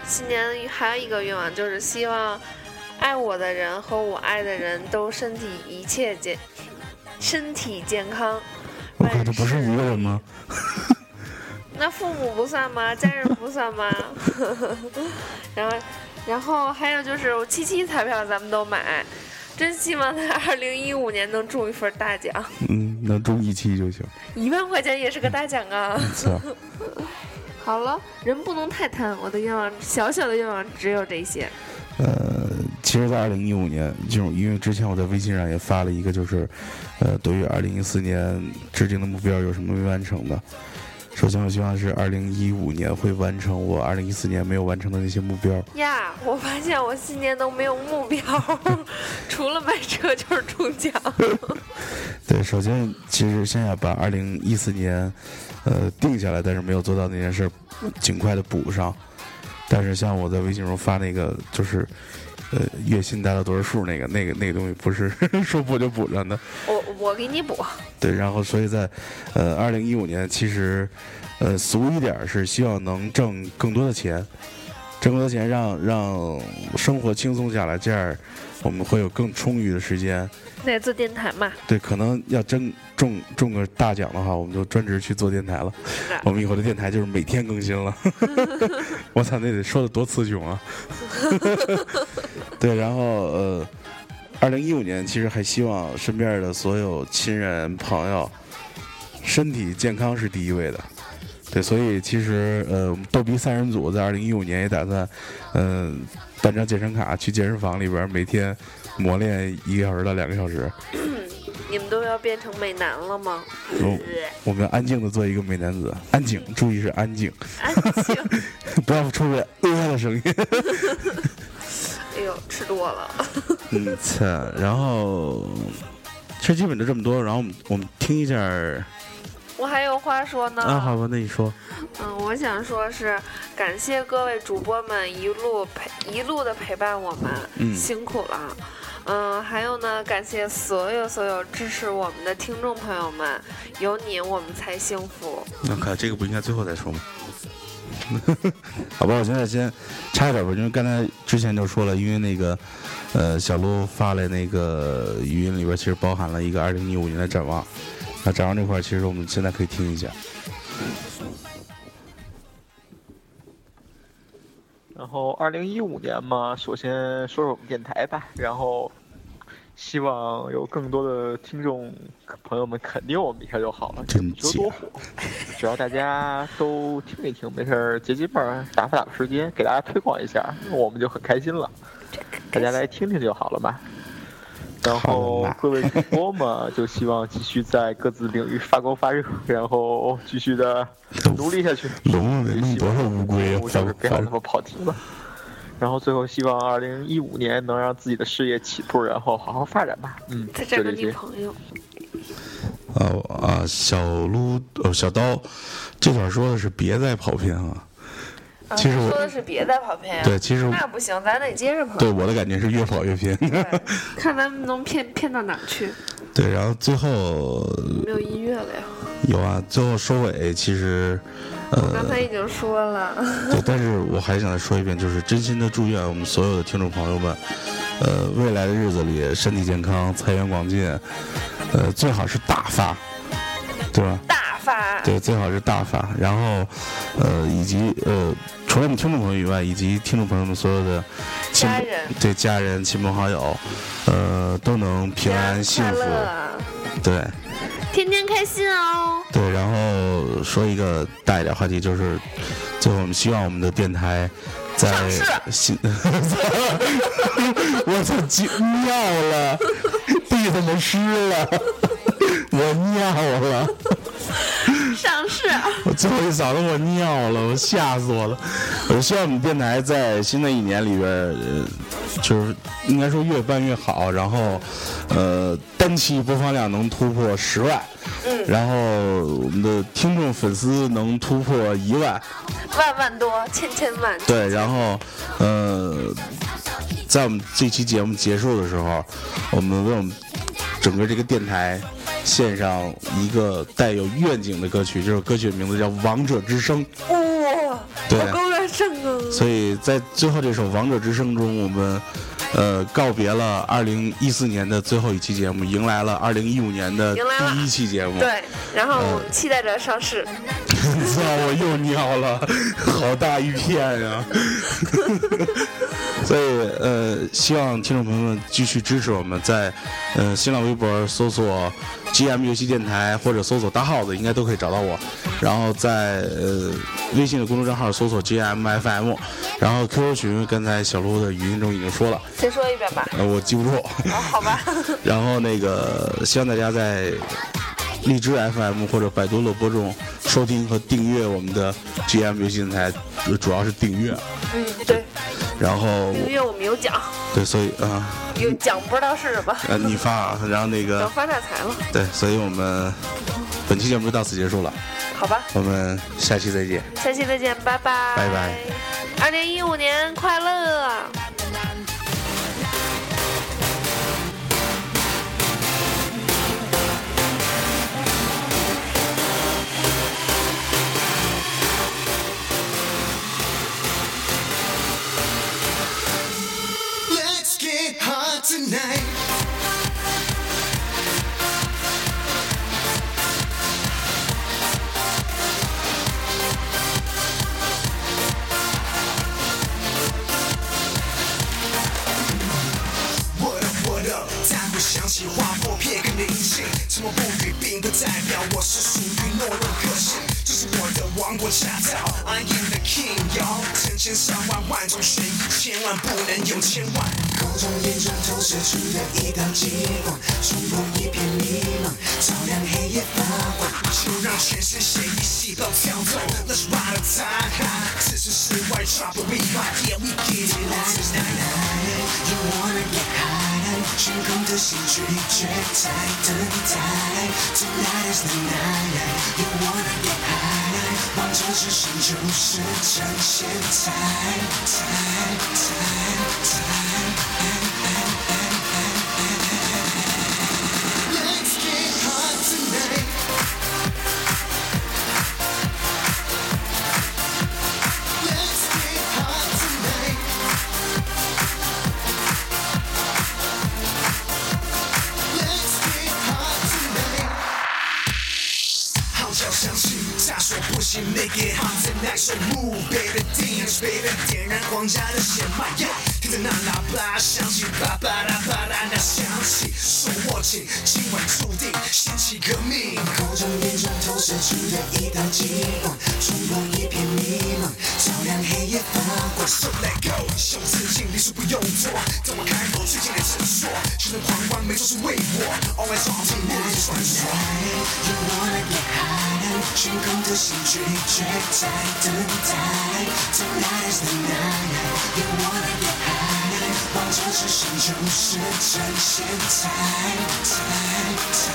新年还有一个愿望就是希望爱我的人和我爱的人都身体一切健，身体健康。
我靠，这不是一个人吗？
那父母不算吗？家人不算吗？然后，然后还有就是我七七彩票咱们都买，真希望在二零一五年能中一份大奖，
嗯，能中一期就行。
一万块钱也是个大奖啊！
操，
好了，人不能太贪，我的愿望小小的愿望只有这些。
呃，其实，在二零一五年，这种因为之前我在微信上也发了一个，就是，呃，对于二零一四年制定的目标有什么没完成的。首先，我希望是二零一五年会完成我二零一四年没有完成的那些目标。
呀，我发现我新年都没有目标，除了买车就是中奖。
对，首先，其实先要把二零一四年，呃，定下来，但是没有做到那件事儿，尽快的补上。但是，像我在微信中发那个，就是，呃，月薪达到多少数那个，那个那个东西不是 说补就补上的。
我我给你补，
对，然后所以在，呃，二零一五年，其实，呃，俗一点儿是希望能挣更多的钱，挣更多钱让让生活轻松下来，这样我们会有更充裕的时间。
那做电台嘛，
对，可能要真中中个大奖的话，我们就专职去做电台了。我们以后的电台就是每天更新了。我操，那得说的多词穷啊！对，然后呃，二零一五年其实还希望身边的所有亲人朋友身体健康是第一位的。对，所以其实呃，逗比三人组在二零一五年也打算，嗯、办张健身卡去健身房里边每天磨练一个小时到两个小时。
你们都要变成美男了吗？
我我们安静的做一个美男子，安静，注意是安静，
安静。
不要出现呃的声音。
哎呦，吃多了。
嗯，操，然后其实基本就这么多，然后我们我们听一下
我还有话说呢。
啊，好吧，那你说，
嗯，我想说是感谢各位主播们一路陪一路的陪伴我们，
嗯
辛苦了。嗯，还有呢，感谢所有所有支持我们的听众朋友们，有你我们才幸福。
那看这个不应该最后再说吗？好吧，我现在先插一点吧，因为刚才之前就说了，因为那个呃小鹿发来那个语音里边其实包含了一个二零一五年的展望，那展望这块其实我们现在可以听一下。
后二零一五年嘛，首先说说我们电台吧，然后希望有更多的听众朋友们肯定我们一下就好了，
真
不求多火，只要大家都听一听，没事儿解解闷儿，打发打发时间，给大家推广一下，我们就很开心了。大家来听听就好了嘛。然后各位主播嘛，就希望继续在各自领域发光发热，然后继续的努力下去。
龙得弄多少乌龟啊？
我就是不要那么跑题了。然后最后希望二零一五年能让自己的事业起步，然后好好发展吧。嗯，
再找个女
就这些。
朋友。
哦啊，小撸呃小刀，这段说的是别再跑偏了。
啊
其实我
说的是别再跑偏呀。
对其实
那不行，咱得接着跑。
对我的感觉是越跑越偏。
看咱们能骗骗到哪儿去？
对，然后最后
没有音乐了呀。
有啊，最后收尾其实呃
刚才已经说了。
对，但是我还想再说一遍，就是真心的祝愿我们所有的听众朋友们，呃，未来的日子里身体健康，财源广进，呃，最好是大发，对吧？对，最好是大发。然后，呃，以及呃，除了我们听众朋友以外，以及听众朋友们所有的亲
家人。
对家人、亲朋好友，呃，都能平安幸福。对。
天天开心哦。
对，然后说一个大一点话题，就是最后我们希望我们的电台在新，我操，急尿了，地怎么湿了，我尿了。
上市。
我最后一嗓子我尿了，我吓死我了。我希望我们电台在新的一年里边，呃，就是应该说越办越好，然后，呃，单期播放量能突破十万，
嗯
然后我们的听众粉丝能突破一万，
万万多，千千万。
对，然后，呃，在我们这期节目结束的时候，我们为我们整个这个电台献上一个带有愿景的歌曲，这首歌曲的名字叫《王者之声》。
哇，
对
好高大上啊！
所以在最后这首《王者之声》中，我们呃告别了二零一四年的最后一期节目，迎来了二零一五年的第一期节目。
对，然后期待着上市。
操！我又尿了，好大一片呀！所以呃，希望听众朋友们继续支持我们，在呃新浪微博搜索 GM 游戏电台或者搜索大耗子，应该都可以找到我。然后在呃微信的公众账号搜索 GM FM，然后 QQ 群刚才小鹿的语音中已经说了，
再说一遍吧。
呃我记不住。
哦，好吧。
然后那个希望大家在荔枝 FM 或者百度乐播中收听和订阅我们的 GM 游戏电台，呃主要是订阅。
嗯，对，
然后
因为我们有奖，
对，所以啊，
有奖不知道是什么，
呃，你发，然后那
等
个
发大财了，
对，所以我们本期节目就到此结束了，
好吧？
我们下期再见。
下期再见，拜拜。
拜拜。
二零一五年快乐！
Tonight. What up, what up？但我想起划破片刻的音信，沉默不语，并不代表我是属于懦弱个性。我的王国驾照，I am the king，y'all。成千上万万种选一千万，不能有千万。口中眼中投射出的一道金光，冲破一片迷茫，照亮黑夜发光。就让全身血液细胞跳动，Let's ride a time high。此时室外 drop a beat right，yeah we get it tonight。You wanna get high，悬空的心拒绝在等待。Tonight is the night。You wanna get high，王者之声就是趁现在，在在
追在等待，Tonight is the night。You wanna get high，望着只剩就是趁现在，time time time time。